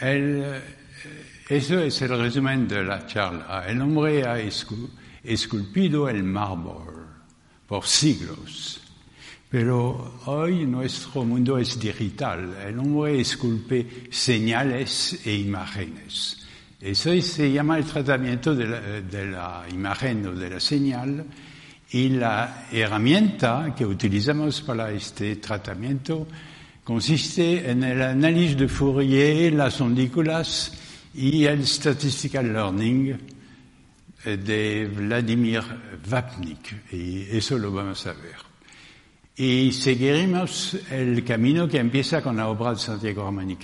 El, eso es el resumen de la charla. El hombre ha esculpido el mármol por siglos. Pero hoy nuestro mundo es digital. El hombre esculpe señales e imágenes. Eso se llama el tratamiento de la, de la imagen o de la señal y la herramienta que utilizamos para este tratamiento consiste en el análisis de Fourier, las ondículas y el statistical learning de Vladimir Vapnik. Y eso lo vamos a ver. Y seguiremos el camino que empieza con la obra de Santiago Ramón y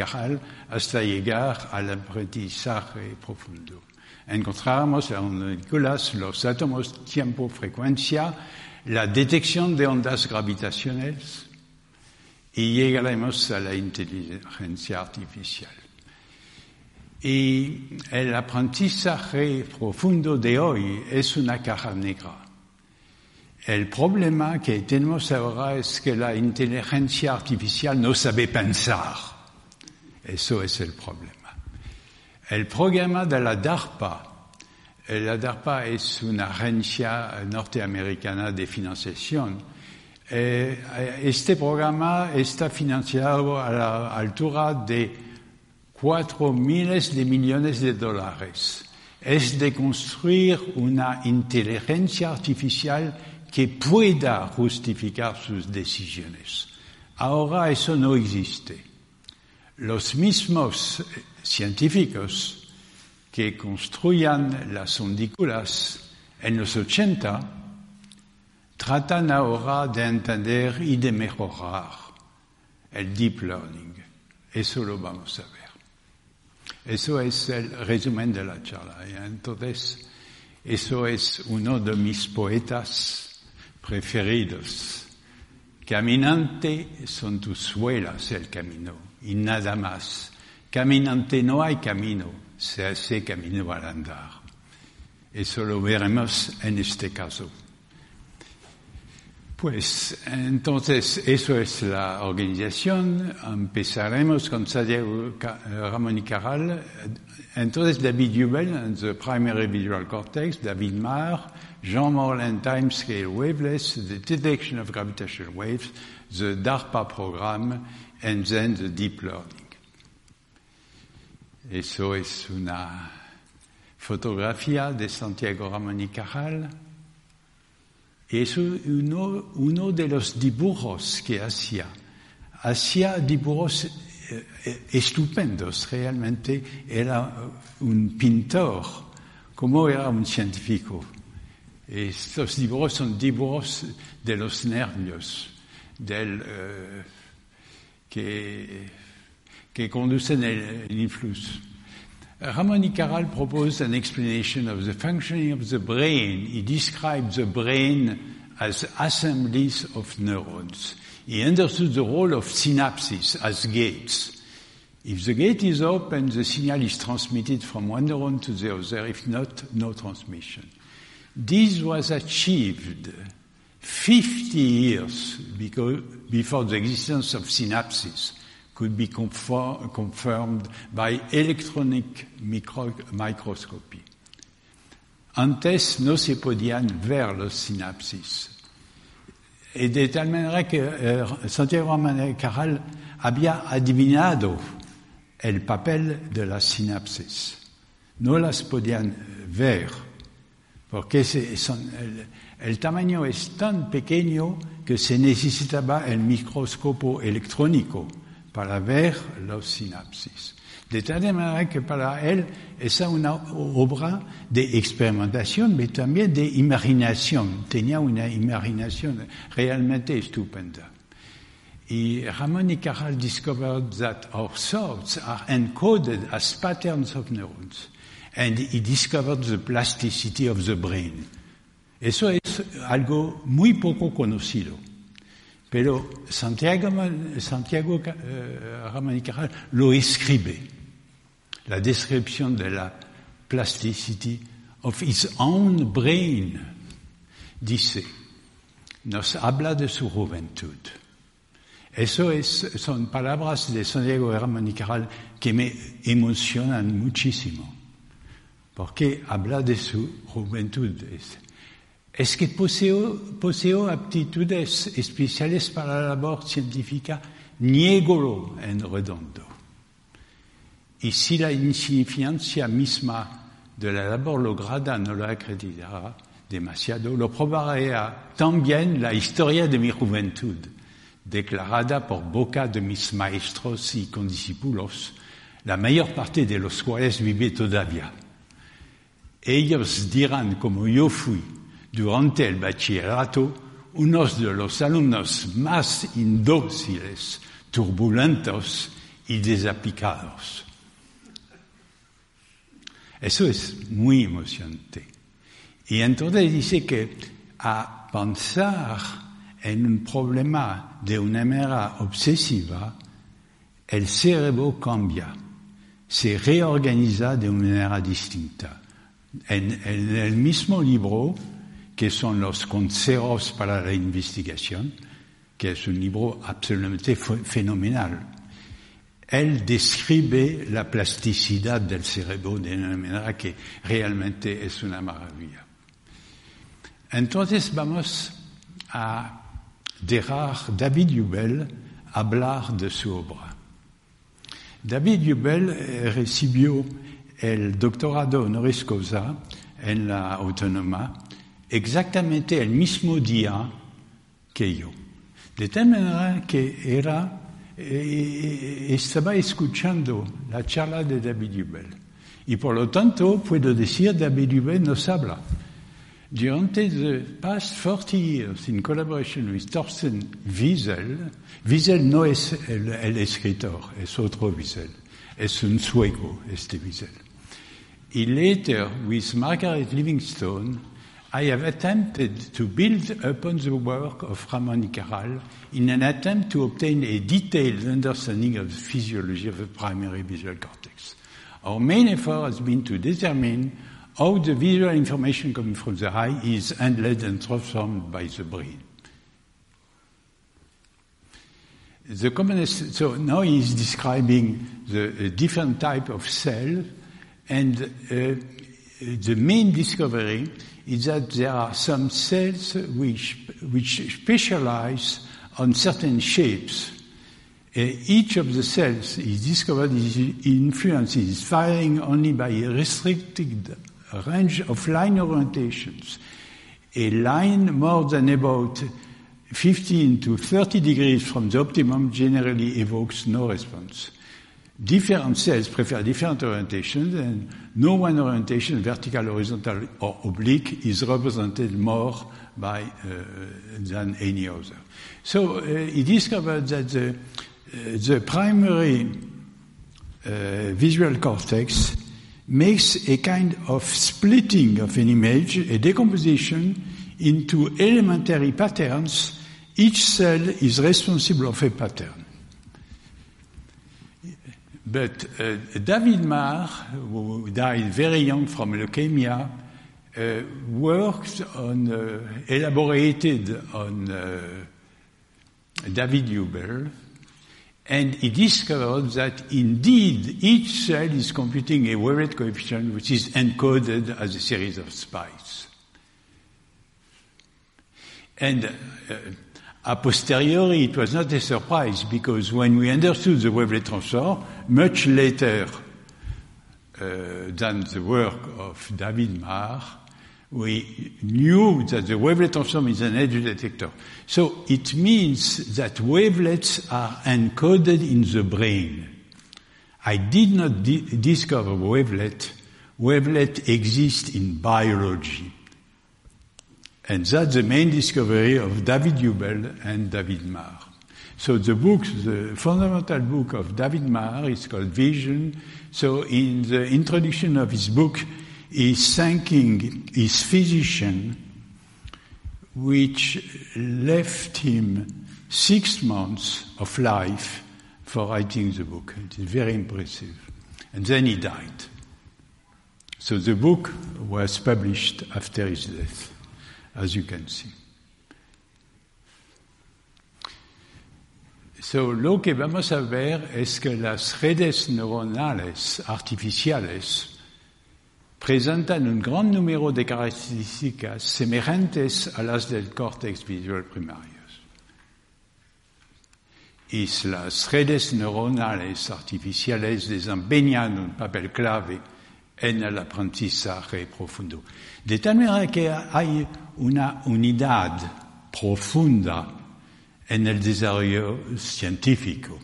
hasta llegar al aprendizaje profundo. Encontramos en ondículas los átomos tiempo-frecuencia, la detección de ondas gravitacionales, y llegaremos a la inteligencia artificial. Y el aprendizaje profundo de hoy es una caja negra. El problema que tenemos ahora es que la inteligencia artificial no sabe pensar. Eso es el problema. El programa de la DARPA, la DARPA es una agencia norteamericana de financiación, este programa está financiado a la altura de cuatro miles de millones de dólares. Es de construir una inteligencia artificial que pueda justificar sus decisiones. Ahora eso no existe. Los mismos científicos que construían las ondículas en los 80 tratan ahora de entender y de mejorar el deep learning. Eso lo vamos a ver. Eso es el resumen de la charla. Entonces, eso es uno de mis poetas preferidos. Caminante son tus suelas el camino y nada más. Caminante no hay camino, se hace camino al andar. Eso lo veremos en este caso. Pues entonces eso es la organización. Empezaremos con Santiago Ramón y Caral. Entonces David Jubel en the primary visual cortex, David Marr, Jean Morland timescale wavelets, the detection of gravitational waves, the DARPA program, and then the deep learning. Eso es una fotografía de Santiago Ramón y Caral. Es uno, uno de los dibujos que hacía. Hacía dibujos eh, estupendos, realmente. Era un pintor, como era un científico. Estos dibujos son dibujos de los nervios, del, eh, que, que conducen el, el. Uh, Ramon y Cajal proposed an explanation of the functioning of the brain. He described the brain as assemblies of neurons. He understood the role of synapses as gates. If the gate is open, the signal is transmitted from one neuron to the other. If not, no transmission. This was achieved 50 years before the existence of synapses could be confirmed by electronic micro microscopy. Antes no se podían ver los sinapsis. Y de tal manera que eh, Santiago Caral había adivinado el papel de las sinapsis. No las podían ver, porque son, el, el tamaño es tan pequeño que se necesitaba el microscopio electrónico para ver los sinapsis. De tal manera que para él es una obra de experimentación, pero también de imaginación. Tenía una imaginación realmente estupenda. Y Ramon y Caral discovered that our thoughts are encoded as patterns of neurons. And he discovered the plasticity of the brain. Eso es algo muy poco conocido. Pero Santiago, Santiago uh, y Cajal lo escribe. La descripción de la plasticity of his own brain. Dice, nos habla de su juventud. Eso es, son palabras de Santiago Ramón que me emocionan muchísimo, porque habla de su juventud. Que poseo, poseo aptitudes especiales para la labor científica, niégolo en redondo? Y si la insignificancia misma de la labor lograda no lo acreditará demasiado, lo probará también la historia de mi juventud, declarada por boca de mis maestros y condiscípulos, la mayor parte de los cuales vive todavía. Ellos dirán, como yo fui durante el bachillerato, unos de los alumnos más indóciles, turbulentos y desaplicados. Eso es muy emocionante. Y entonces dice que a pensar en un problema de una manera obsesiva, el cerebro cambia, se reorganiza de una manera distinta. En, en el mismo libro, que son los consejos para la investigación, que es un libro absolutamente fenomenal, él describe la plasticidad del cerebro de una manera que realmente es una maravilla. Entonces vamos a dejar David Jubel hablar de su obra. David Jubel eh, recibió el doctorado honoris causa en la Autónoma exactamente el mismo día que yo. De tal manera que era estaba escuchando la charla de David Hubel. Y por lo tanto, puedo decir, David Hubel nos habla. Durante the past 40 years, in collaboration with Thorsten Wiesel, Wiesel no es el, el escritor, es otro Wiesel, es un sueco, este Wiesel. Y later, with Margaret Livingstone, I have attempted to build upon the work of Ramon y Cajal in an attempt to obtain a detailed understanding of the physiology of the primary visual cortex. Our main effort has been to determine how the visual information coming from the eye is handled and transformed by the brain. The so now he is describing the uh, different type of cell and uh, the main discovery is that there are some cells which, which specialize on certain shapes. Uh, each of the cells is discovered is influenced is firing only by a restricted range of line orientations. A line more than about 15 to 30 degrees from the optimum generally evokes no response. Different cells prefer different orientations and no one orientation, vertical, horizontal, or oblique, is represented more by uh, than any other. So uh, he discovered that the, uh, the primary uh, visual cortex makes a kind of splitting of an image, a decomposition into elementary patterns. Each cell is responsible for a pattern. But uh, David Marr, who died very young from leukemia, uh, worked on, uh, elaborated on uh, David Hubel, and he discovered that indeed each cell is computing a wavelet coefficient which is encoded as a series of spikes. And uh, a posteriori, it was not a surprise because when we understood the wavelet transform, much later uh, than the work of David Marr, we knew that the wavelet transform is an edge detector. So it means that wavelets are encoded in the brain. I did not di- discover wavelet. Wavelet exists in biology. And that's the main discovery of David Hubel and David Marr. So the book, the fundamental book of David Marr is called Vision. So in the introduction of his book, he's thanking his physician, which left him six months of life for writing the book. It is very impressive. And then he died. So the book was published after his death as you can see. So, lo que vamos a ver es que las redes neuronales artificiales presentan un gran número de características semejantes a las del córtex visual primarios. Y las redes neuronales artificiales desempeñan un papel clave en el aprendizaje profundo. De tal manera que hay una unidad profunda en el desarrollo científico.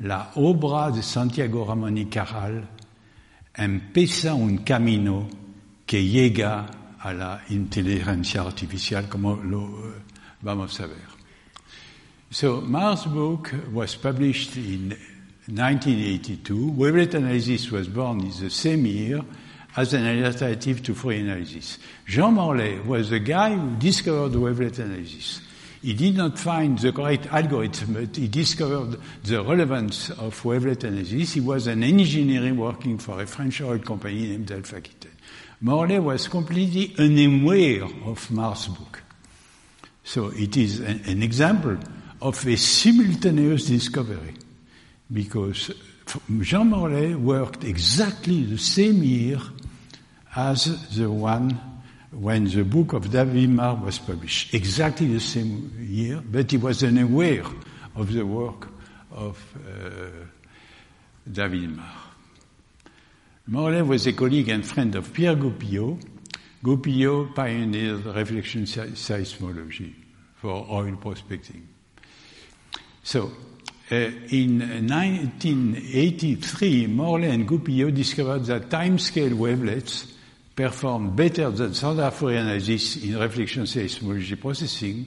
La obra de Santiago Ramón y Cajal empieza un camino que llega a la inteligencia artificial, como lo vamos a ver. So Mars book was published in 1982. Wavelet analysis was born in the same year as an alternative to Fourier analysis. Jean Morlet was the guy who discovered wavelet analysis. He did not find the correct algorithm, but he discovered the relevance of wavelet analysis. He was an engineer working for a French oil company named Elf Aquitaine. Morlet was completely unaware of Marr's book. So it is an, an example of a simultaneous discovery because Jean Morlet worked exactly the same year as the one when the book of David Marr was published, exactly the same year, but he was unaware of the work of uh, David Marr. Morlet was a colleague and friend of Pierre Goupillaud. Goupillaud pioneered reflection seismology for oil prospecting. So, Eh, in 1983, Morlet and Goupillaud discovered that timescale wavelets performed better than standard Fourier analysis in reflection seismology processing.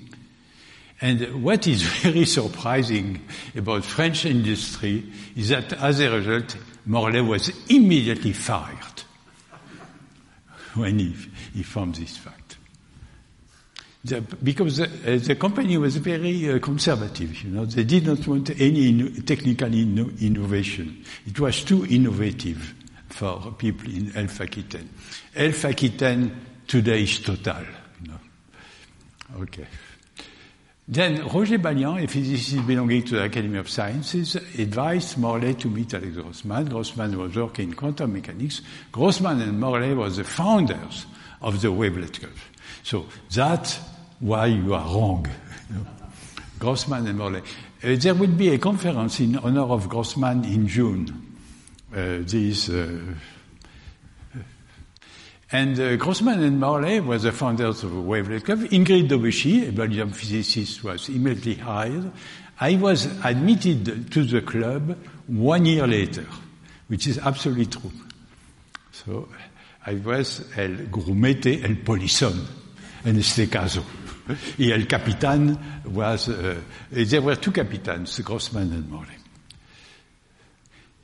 And what is very surprising about French industry is that as a result, Morlet was immediately fired when he, he found this fact. The, because the, uh, the, company was very uh, conservative, you know, they did not want any in, technical inno innovation. It was too innovative for people in Elf Aquitaine. Aquitaine today is total. You know. Okay. Then Roger Balian, a physicist belonging to the Academy of Sciences, advised Morlet to meet Alex Grossmann. Grossmann was working in quantum mechanics. Grossmann and Morlet were the founders of the wavelet curve. So that's why you are wrong. Grossmann and Morlet. Uh, there will be a conference in honor of Grossmann in June uh, these. Uh, and uh, Grossmann and Morlet were the founders of Wavelet Curve. Ingrid Daubechies, a Belgian physicist, was immediately hired. I was admitted to the club one year later, which is absolutely true. So I was el grumete, el polizón, en este caso. Y el capitán was, uh, there were two captains, Grossmann and Morlet.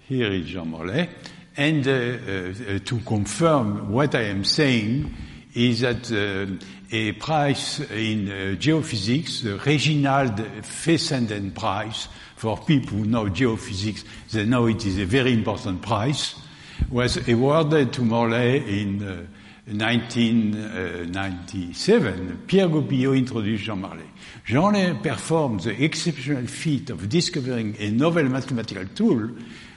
Here is Jean Morlet. And uh, uh, to confirm what I am saying is that uh, a prize in uh, geophysics, Reginald Fessenden Prize, for people who know geophysics, they know it is a very important prize, was awarded to Morlet in 1997. Uh, Pierre Goupillaud introduced Jean Morlet. Jean Morlet performed the exceptional feat of discovering a novel mathematical tool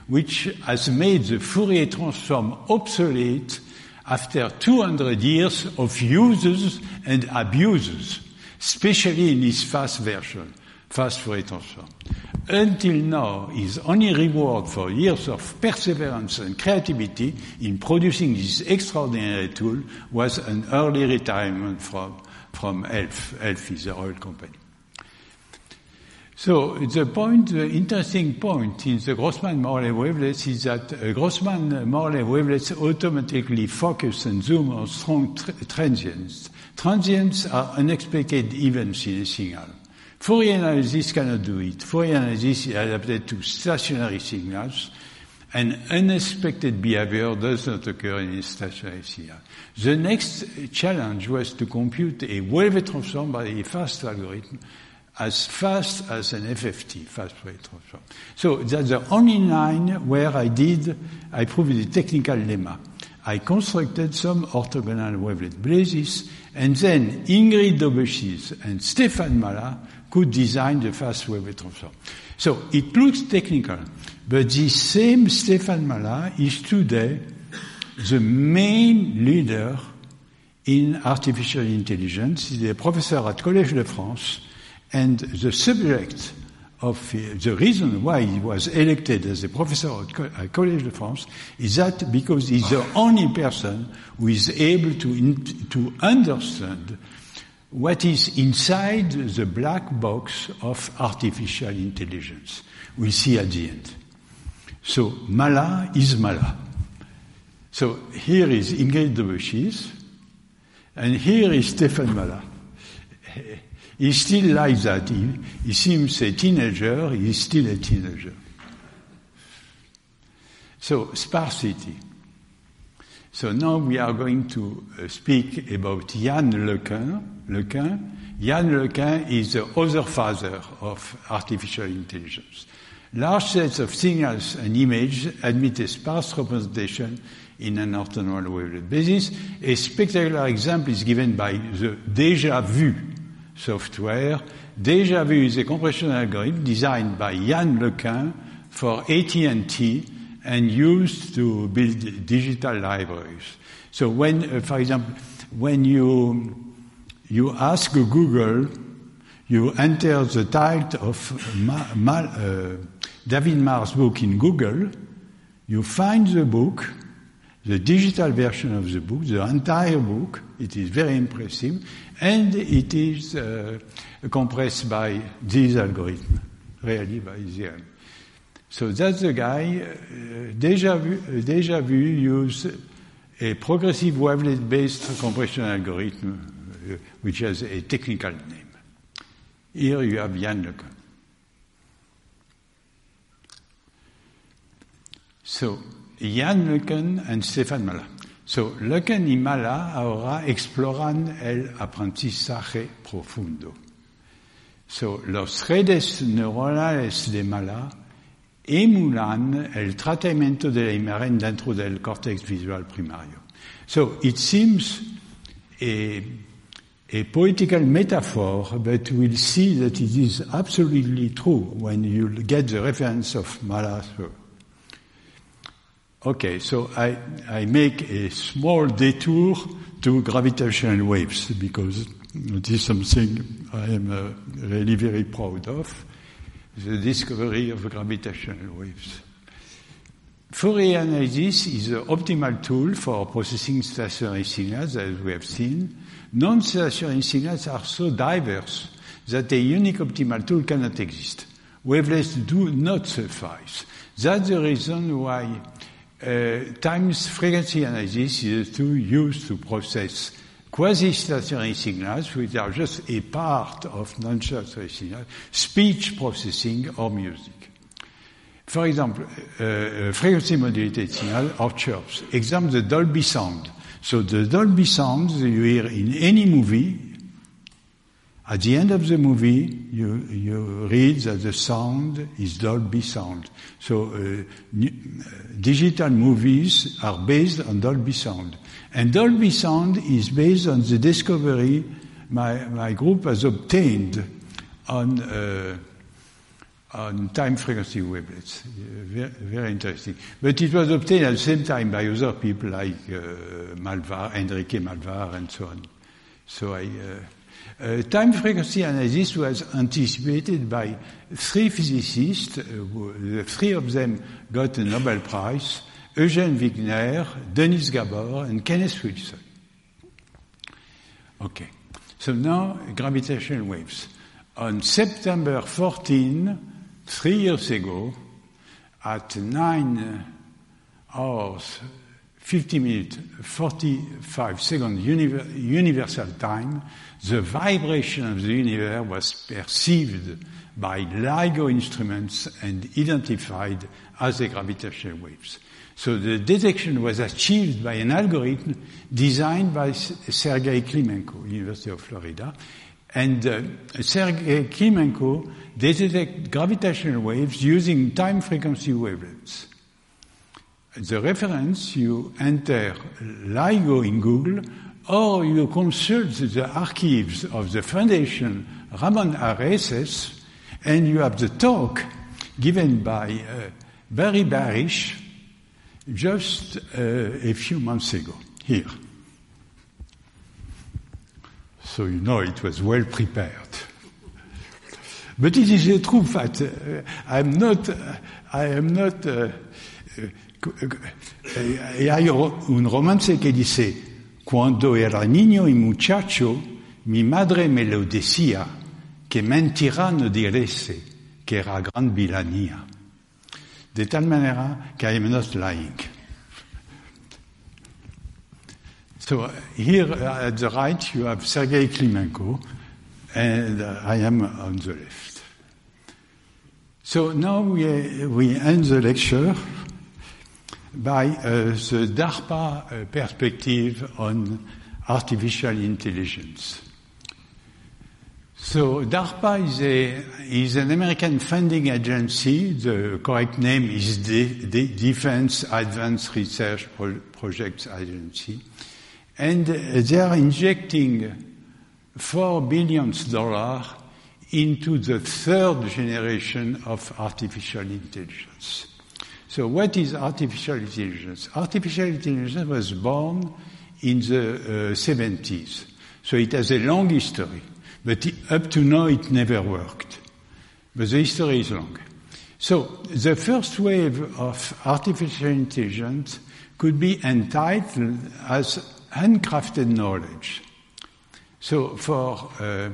which has made the Fourier transform obsolete after 200 years of uses and abuses, especially in its fast version, fast Fourier transform. Until now, his only reward for years of perseverance and creativity in producing this extraordinary tool was an early retirement from, from ELF. ELF is the oil company. So the point, the interesting point in the Grossmann-Morley wavelets is that uh, Grossmann-Morley wavelets automatically focus and zoom on strong tr transients. Transients are unexpected events in a signal. Fourier analysis cannot do it. Fourier analysis is adapted to stationary signals, and unexpected behavior does not occur in a stationary signal. The next challenge was to compute a wavelet transform by a fast algorithm as fast as an FFT, fast Fourier transform. So that's the only line where I did, I proved the technical lemma. I constructed some orthogonal wavelet bases, and then Ingrid Daubechies and Stéphane Mallat could design the fast wavelet transform. So it looks technical, but this same Stéphane Mallat is today the main leader in artificial intelligence. He's a professor at Collège de France, and the subject of the reason why he was elected as a professor at Collège de France is that because he's the only person who is able to, to understand what is inside the black box of artificial intelligence. We'll see at the end. So Mallat is Mallat. So here is Ingrid Daubechies, and here is Stéphane Mallat. He still like that. He, he seems a teenager, he's still a teenager. So, sparsity. So now we are going to uh, speak about Yann LeCun. LeCun. Yann LeCun is the other father of artificial intelligence. Large sets of signals and images admit a sparse representation in an orthogonal wavelet basis. A spectacular example is given by the DjVu software. DjVu is a compression algorithm designed by Yann LeCun for AT&T and used to build digital libraries. So when, uh, for example, when you, you ask Google, you enter the title of Ma, Ma, uh, David Marr's book in Google, you find the book, the digital version of the book, the entire book. It is very impressive and it is uh, compressed by this algorithm, really by ZM. So that's the guy. Uh, Deja Vu, uh, Vu use a progressive wavelet-based compression algorithm, uh, which has a technical name. Here you have Yann Lequin. So Yann Lequin and Stefan Malla. So, Lequin y Malla ahora exploran el aprendizaje profundo. So, los redes neuronales de Malla emulan el tratamiento de la imagen dentro del córtex visual primario. So, it seems a, a poetical metaphor, but we'll see that it is absolutely true when you get the reference of Mallat's. Okay, so I, I make a small detour to gravitational waves because it is something I am uh, really very proud of, the discovery of gravitational waves. Fourier analysis is the optimal tool for processing stationary signals, as we have seen. Non-stationary signals are so diverse that a unique optimal tool cannot exist. Wavelets do not suffice. That's the reason why uh, times frequency analysis is to use to process quasi-stationary signals, which are just a part of non-stationary signals, speech processing or music. For example, uh, uh frequency modulated signal or chirps. Example, the Dolby sound. So the Dolby sound you hear in any movie at the end of the movie, you, you read that the sound is Dolby sound. So uh, uh, digital movies are based on Dolby sound. And Dolby sound is based on the discovery my, my group has obtained on, uh, on time frequency wavelets. Very, very, interesting. But it was obtained at the same time by other people like uh, Malvar, Enrique Malvar, and so on. So I, uh, uh, time frequency analysis was anticipated by three physicists, uh, the three of them got a Nobel Prize, Eugene Wigner, Dennis Gabor, and Kenneth Wilson. Okay. So now, gravitational waves. On September 14, three years ago, at 9 hours 50 minutes, 45 seconds universal time, the vibration of the universe was perceived by LIGO instruments and identified as the gravitational waves. So the detection was achieved by an algorithm designed by Sergei Klimenko, University of Florida. And uh, Sergei Klimenko detected gravitational waves using time frequency wavelets. the reference, you enter LIGO in Google, or you consult the archives of the foundation Ramon Areces, and you have the talk given by uh, Barry Barish just uh, a few months ago, here. So you know it was well prepared. But it is a true fact. Uh, I'm not, I am not, uh, hay un romance que dice, cuando era niño y muchacho, mi madre me lo decía, que mentira no direse, que era gran villanía. De tal manera que I am not lying. So here at the right you have Sergei Klimenko, and I am on the left. So now we, we end the lecture by uh, the DARPA uh, perspective on artificial intelligence. So DARPA is, a, is an American funding agency. The correct name is the, the Defense Advanced Research Pro Projects Agency. And they are injecting four billion dollars into the third generation of artificial intelligence. So what is artificial intelligence? Artificial intelligence was born in the uh, 70s. So it has a long history. But up to now it never worked. But the history is long. So the first wave of artificial intelligence could be entitled as handcrafted knowledge. So for uh,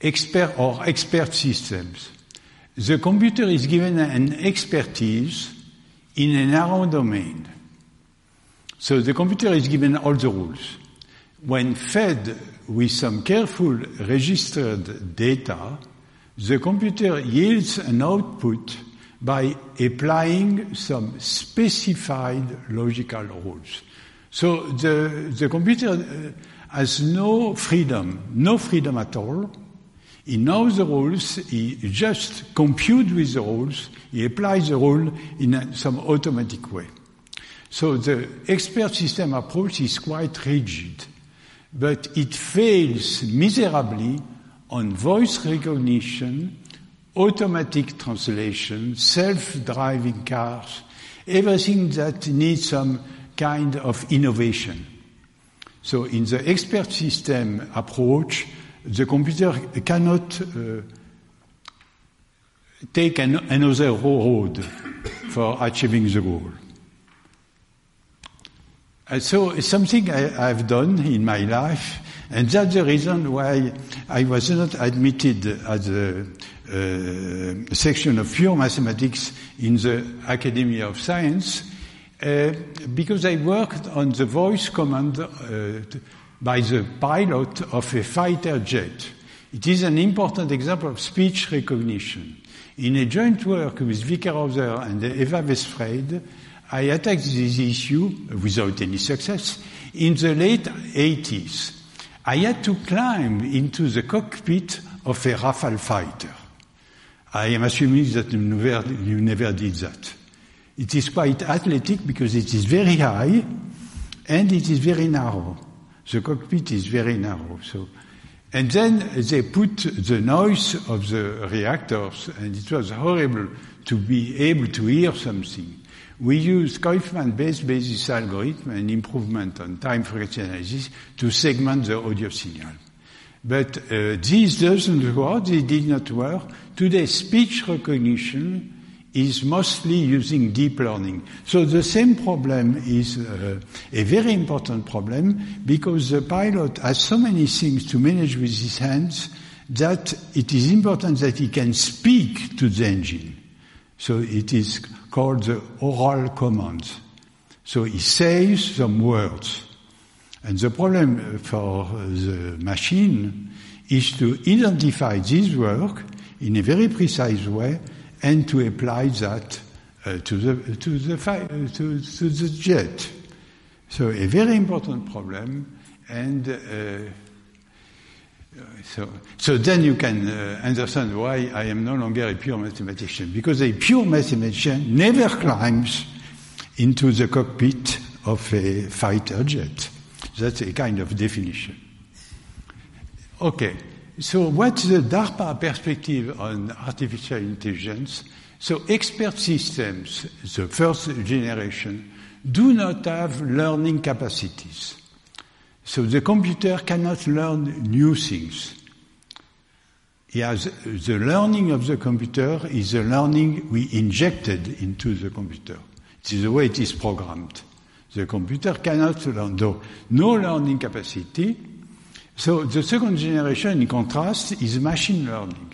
expert or expert systems, the computer is given an expertise in a narrow domain. So the computer is given all the rules. When fed with some careful registered data, the computer yields an output by applying some specified logical rules. So the, the computer uh, has no freedom, no freedom at all. He knows the rules, he just computes with the rules, he applies the rule in some automatic way. So the expert system approach is quite rigid, but it fails miserably on voice recognition, automatic translation, self-driving cars, everything that needs some kind of innovation. So in the expert system approach, the computer cannot uh, take an, another road for achieving the goal. And so it's something I, I've done in my life, and that's the reason why I was not admitted as a uh, section of pure mathematics in the Academy of Science, uh, because I worked on the voice command uh, by the pilot of a fighter jet. It is an important example of speech recognition. In a joint work with Wickerhauser and Eva Wesfreid, I attacked this issue without any success in the late 80s. I had to climb into the cockpit of a Rafale fighter. I am assuming that you never, you never did that. It is quite athletic because it is very high and it is very narrow. The cockpit is very narrow. So, and then they put the noise of the reactors, and it was horrible to be able to hear something. We use Coifman-based basis algorithm and improvement on time frequency analysis to segment the audio signal. But uh, this doesn't work. It did not work. Today, speech recognition is mostly using deep learning. So the same problem is uh, a very important problem because the pilot has so many things to manage with his hands that it is important that he can speak to the engine. So it is called the oral command. So he says some words. And the problem for the machine is to identify this work in a very precise way and to apply that uh, to the to the uh, to, to, the jet. So a very important problem, and uh, so so then you can uh, understand why I am no longer a pure mathematician because a pure mathematician never climbs into the cockpit of a fighter jet. That's a kind of definition. Okay, so what's the DARPA perspective on artificial intelligence? So expert systems, the first generation, do not have learning capacities. So the computer cannot learn new things. The learning of the computer is the learning we injected into the computer. It is the way it is programmed. The computer cannot learn, though no learning capacity. So the second generation, in contrast, is machine learning.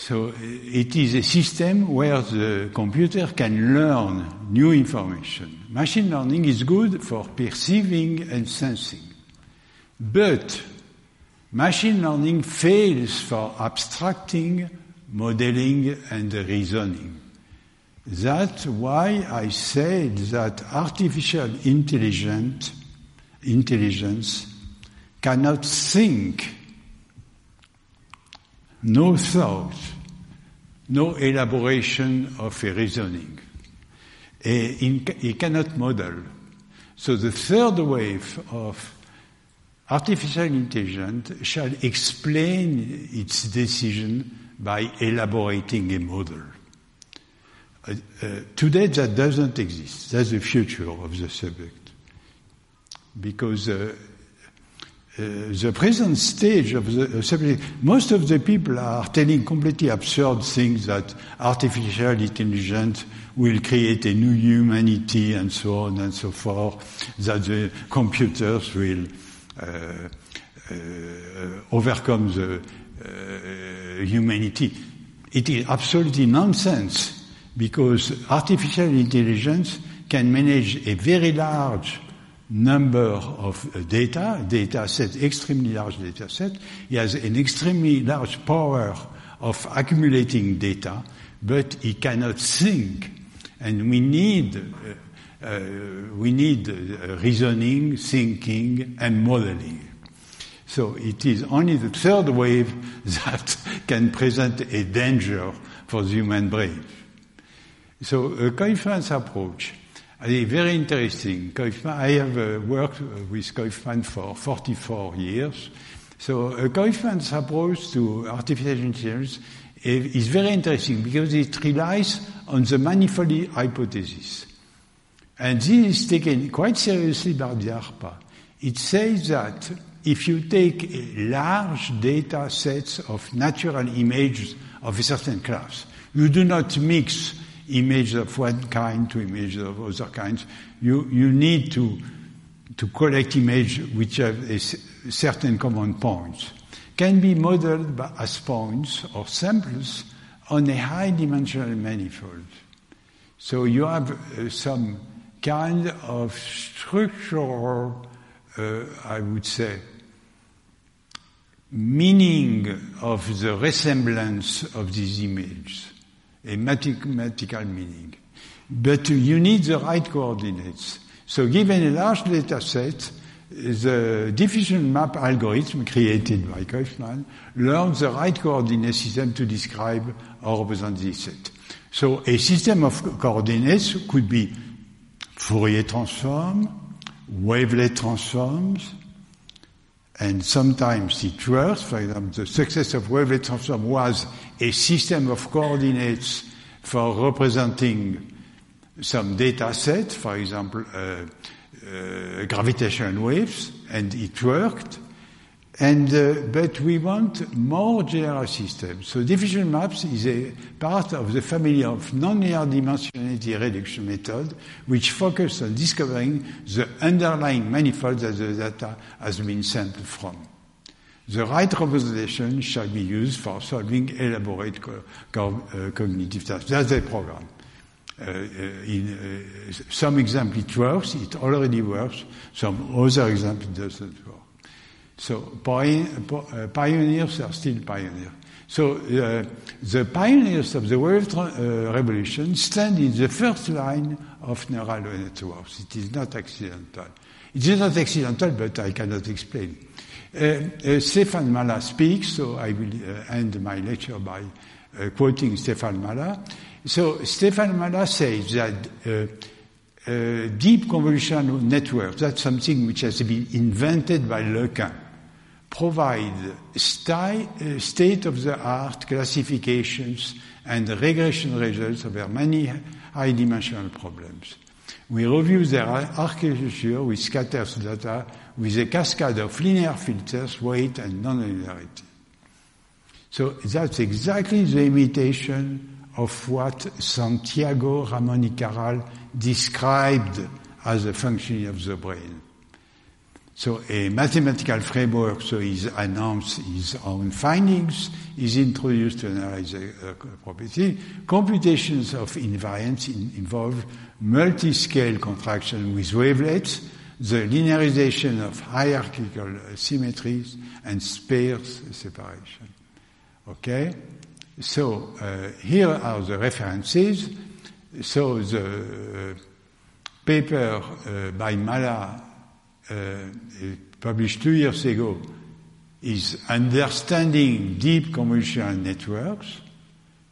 So it is a system where the computer can learn new information. Machine learning is good for perceiving and sensing. But machine learning fails for abstracting, modeling, and reasoning. That's why I said that artificial intelligence, intelligence cannot think no thought, no elaboration of a reasoning. It cannot model. So the third wave of artificial intelligence shall explain its decision by elaborating a model. Uh, uh, today that doesn't exist. That's the future of the subject. Because uh, uh, the present stage of the subject, most of the people are telling completely absurd things that artificial intelligence will create a new humanity and so on and so forth, that the computers will uh, uh, overcome the uh, humanity. It is absolutely nonsense because artificial intelligence can manage a very large number of data, data set, extremely large data set. He has an extremely large power of accumulating data, but he cannot think. And we need, uh, uh, we need uh, reasoning, thinking, and modeling. So it is only the third wave that can present a danger for the human brain. So a Coifman's approach very interesting. I have uh, worked with Coifman for 44 years. So uh, Coifman's approach to artificial intelligence is very interesting because it relies on the manifold hypothesis. And this is taken quite seriously by DARPA. It says that if you take large data sets of natural images of a certain class, you do not mix images of one kind to images of other kinds. You, you need to, to collect images which have a certain common points. Can be modeled by, as points or samples on a high dimensional manifold. So you have uh, some kind of structural, uh, I would say, meaning of the resemblance of these images a mathematical meaning. But you need the right coordinates. So given a large data set, the diffusion map algorithm created by Coifman learns the right coordinate system to describe or represent this set. So a system of coordinates could be Fourier transform, wavelet transforms, and sometimes it works. For example, the success of wavelet transform was a system of coordinates for representing some data set, for example, uh, uh, gravitational waves, and it worked. And, uh, but we want more general systems. So diffusion maps is a part of the family of nonlinear dimensionality reduction method, which focus on discovering the underlying manifolds that the data has been sampled from. The right representation shall be used for solving elaborate co co uh, cognitive tasks. That's the program. Uh, uh in uh, some example it works, it already works. Some other example doesn't work. So uh, pioneers are still pioneers. So uh, the pioneers of the world uh, revolution stand in the first line of neural networks. It is not accidental. It is not accidental, but I cannot explain. Uh, uh, Stéphane Mallat speaks, so I will uh, end my lecture by quoting Stéphane Mallat. So Stéphane Mallat says that deep convolutional networks, that's something which has been invented by LeCun, provide uh, state-of-the-art classifications and regression results over many high-dimensional problems. We review their architecture with scatters data with a cascade of linear filters, weight, and nonlinearity. So that's exactly the imitation of what Santiago Ramon y Cajal described as a function of the brain. So a mathematical framework, so he announced his own findings, is introduced to analyze the uh, property. Computations of invariance in, involve multi-scale contraction with wavelets, the linearization of hierarchical symmetries, and sparse separation. Okay? So uh, here are the references. So the uh, paper uh, by Mallat, uh, published two years ago, is understanding deep convolutional networks.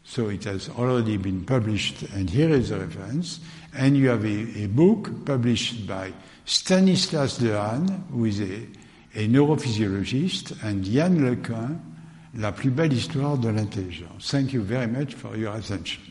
So it has already been published, and here is the reference. And you have a, a book published by Stanislas Dehaene, who is a, a neurophysiologist, and Yann LeCun, La plus belle histoire de l'intelligence. Thank you very much for your attention.